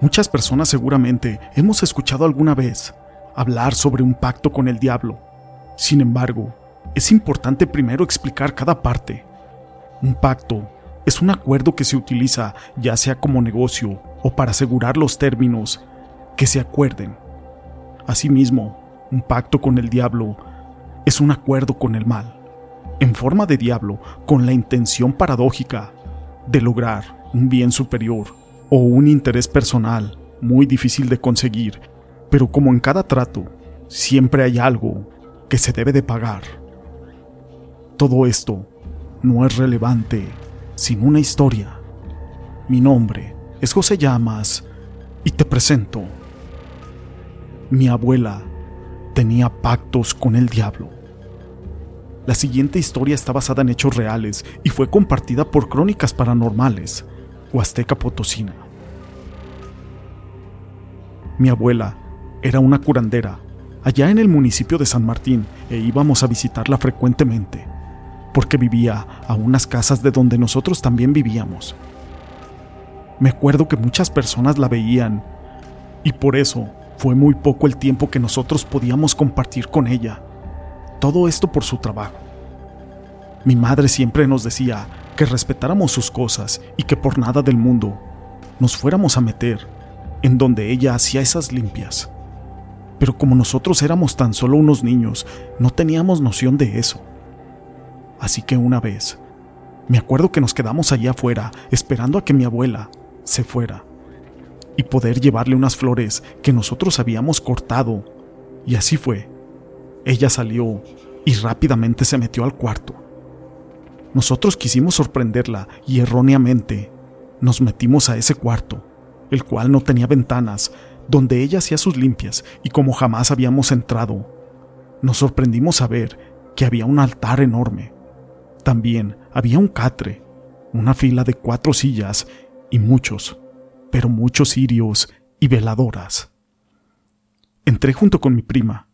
Muchas personas seguramente hemos escuchado alguna vez hablar sobre un pacto con el diablo. Sin embargo, es importante primero explicar cada parte. Un pacto es un acuerdo que se utiliza ya sea como negocio o para asegurar los términos que se acuerden. Asimismo, un pacto con el diablo es un acuerdo con el mal, en forma de diablo, con la intención paradójica de lograr un bien superior o un interés personal muy difícil de conseguir, pero como en cada trato, siempre hay algo que se debe de pagar. Todo esto no es relevante sin una historia. Mi nombre es José Llamas y te presento. Mi abuela tenía pactos con el diablo. La siguiente historia está basada en hechos reales y fue compartida por Crónicas Paranormales, Huasteca Potosina. Mi abuela era una curandera allá en el municipio de San Martín e íbamos a visitarla frecuentemente, porque vivía a unas casas de donde nosotros también vivíamos. Me acuerdo que muchas personas la veían y por eso fue muy poco el tiempo que nosotros podíamos compartir con ella. Todo esto por su trabajo. Mi madre siempre nos decía que respetáramos sus cosas y que por nada del mundo nos fuéramos a meter en donde ella hacía esas limpias. Pero como nosotros éramos tan solo unos niños, no teníamos noción de eso. Así que una vez, me acuerdo que nos quedamos allá afuera esperando a que mi abuela se fuera y poder llevarle unas flores que nosotros habíamos cortado. Y así fue. Ella salió y rápidamente se metió al cuarto. Nosotros quisimos sorprenderla y erróneamente nos metimos a ese cuarto el cual no tenía ventanas, donde ella hacía sus limpias, y como jamás habíamos entrado, nos sorprendimos a ver que había un altar enorme. También había un catre, una fila de cuatro sillas y muchos, pero muchos cirios y veladoras. Entré junto con mi prima.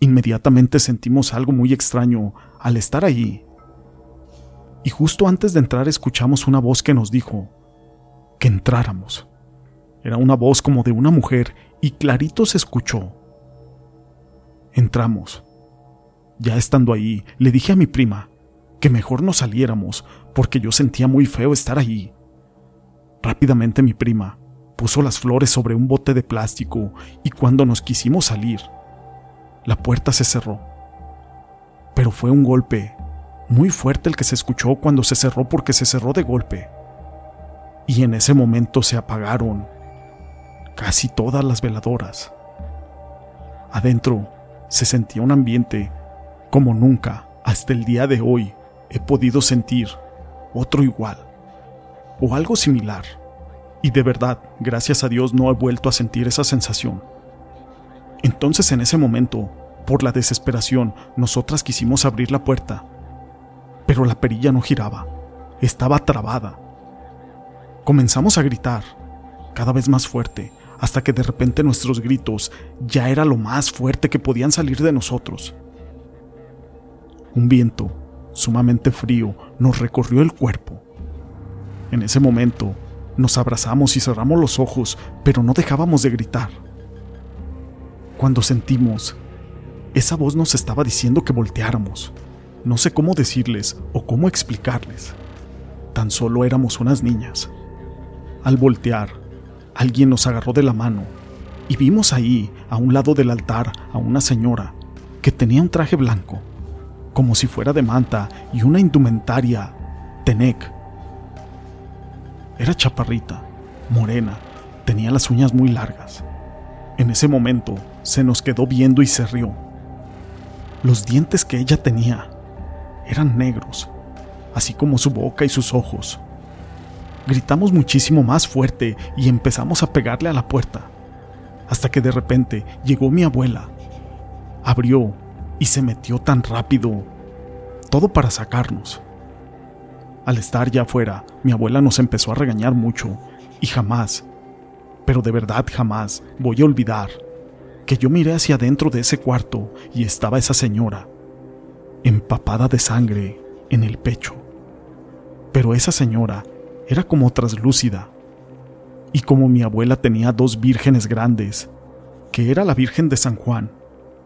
Inmediatamente sentimos algo muy extraño al estar allí. Y justo antes de entrar escuchamos una voz que nos dijo que entráramos. Era una voz como de una mujer y clarito se escuchó. Entramos. Ya estando ahí, le dije a mi prima que mejor no saliéramos porque yo sentía muy feo estar allí. Rápidamente mi prima puso las flores sobre un bote de plástico y cuando nos quisimos salir, la puerta se cerró. Pero fue un golpe muy fuerte el que se escuchó cuando se cerró porque se cerró de golpe. Y en ese momento se apagaron casi todas las veladoras. Adentro se sentía un ambiente como nunca hasta el día de hoy he podido sentir otro igual o algo similar. Y de verdad, gracias a Dios no he vuelto a sentir esa sensación. Entonces en ese momento, por la desesperación, nosotras quisimos abrir la puerta, pero la perilla no giraba, estaba trabada. Comenzamos a gritar, cada vez más fuerte, hasta que de repente nuestros gritos ya era lo más fuerte que podían salir de nosotros. Un viento sumamente frío nos recorrió el cuerpo. En ese momento nos abrazamos y cerramos los ojos, pero no dejábamos de gritar. Cuando sentimos, esa voz nos estaba diciendo que volteáramos. No sé cómo decirles o cómo explicarles. Tan solo éramos unas niñas. Al voltear, alguien nos agarró de la mano y vimos ahí, a un lado del altar, a una señora que tenía un traje blanco, como si fuera de manta y una indumentaria tenec. Era chaparrita, morena, tenía las uñas muy largas. En ese momento se nos quedó viendo y se rió. Los dientes que ella tenía eran negros, así como su boca y sus ojos. Gritamos muchísimo más fuerte y empezamos a pegarle a la puerta. hasta que de repente llegó mi abuela. Abrió y se metió tan rápido, todo para sacarnos. Al estar ya afuera, mi abuela nos empezó a regañar mucho y jamás, pero de verdad jamás, voy a olvidar que yo miré hacia adentro de ese cuarto y estaba esa señora, empapada de sangre en el pecho. Pero esa señora era como traslúcida, y como mi abuela tenía dos vírgenes grandes, que era la Virgen de San Juan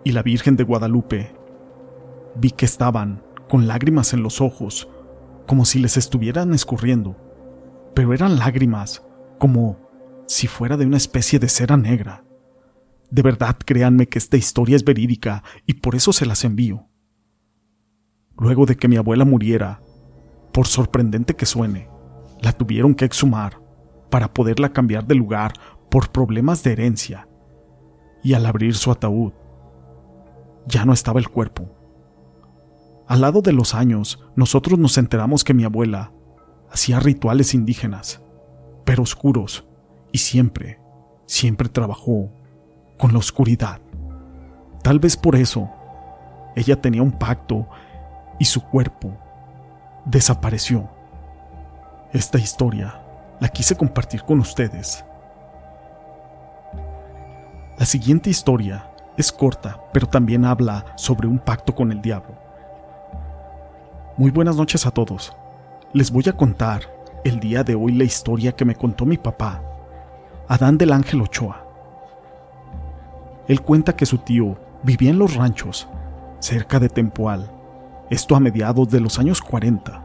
y la Virgen de Guadalupe, vi que estaban con lágrimas en los ojos, como si les estuvieran escurriendo, pero eran lágrimas como si fuera de una especie de cera negra. De verdad créanme que esta historia es verídica y por eso se las envío. Luego de que mi abuela muriera, por sorprendente que suene, la tuvieron que exhumar para poderla cambiar de lugar por problemas de herencia. Y al abrir su ataúd, ya no estaba el cuerpo. Al lado de los años, nosotros nos enteramos que mi abuela hacía rituales indígenas, pero oscuros, y siempre, siempre trabajó con la oscuridad. Tal vez por eso, ella tenía un pacto y su cuerpo desapareció. Esta historia la quise compartir con ustedes. La siguiente historia es corta, pero también habla sobre un pacto con el diablo. Muy buenas noches a todos. Les voy a contar el día de hoy la historia que me contó mi papá, Adán del Ángel Ochoa. Él cuenta que su tío vivía en los ranchos, cerca de Tempoal, esto a mediados de los años 40.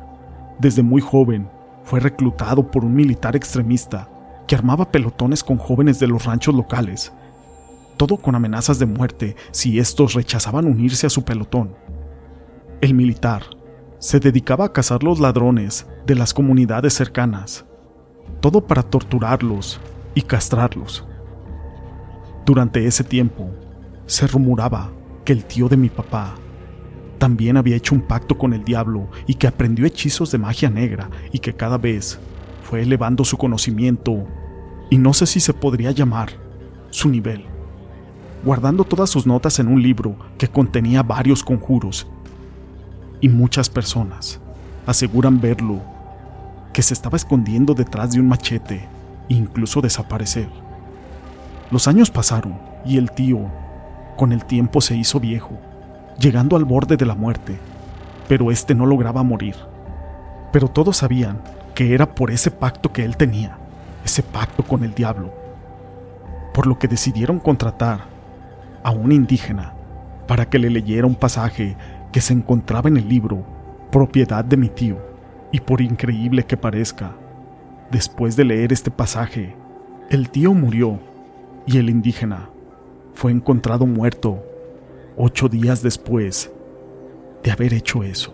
Desde muy joven fue reclutado por un militar extremista que armaba pelotones con jóvenes de los ranchos locales, todo con amenazas de muerte si estos rechazaban unirse a su pelotón. El militar se dedicaba a cazar los ladrones de las comunidades cercanas, todo para torturarlos y castrarlos. Durante ese tiempo, se rumoraba que el tío de mi papá también había hecho un pacto con el diablo y que aprendió hechizos de magia negra y que cada vez fue elevando su conocimiento y no sé si se podría llamar su nivel, guardando todas sus notas en un libro que contenía varios conjuros. Y muchas personas aseguran verlo, que se estaba escondiendo detrás de un machete e incluso desaparecer. Los años pasaron y el tío, con el tiempo, se hizo viejo, llegando al borde de la muerte, pero este no lograba morir. Pero todos sabían que era por ese pacto que él tenía, ese pacto con el diablo, por lo que decidieron contratar a un indígena para que le leyera un pasaje que se encontraba en el libro, propiedad de mi tío, y por increíble que parezca, después de leer este pasaje, el tío murió y el indígena fue encontrado muerto ocho días después de haber hecho eso.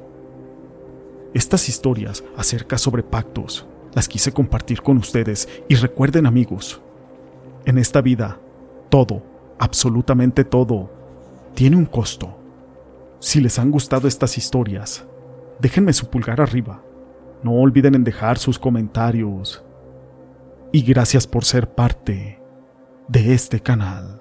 Estas historias acerca sobre pactos las quise compartir con ustedes y recuerden amigos, en esta vida todo, absolutamente todo, tiene un costo. Si les han gustado estas historias, déjenme su pulgar arriba. No olviden en dejar sus comentarios. Y gracias por ser parte de este canal.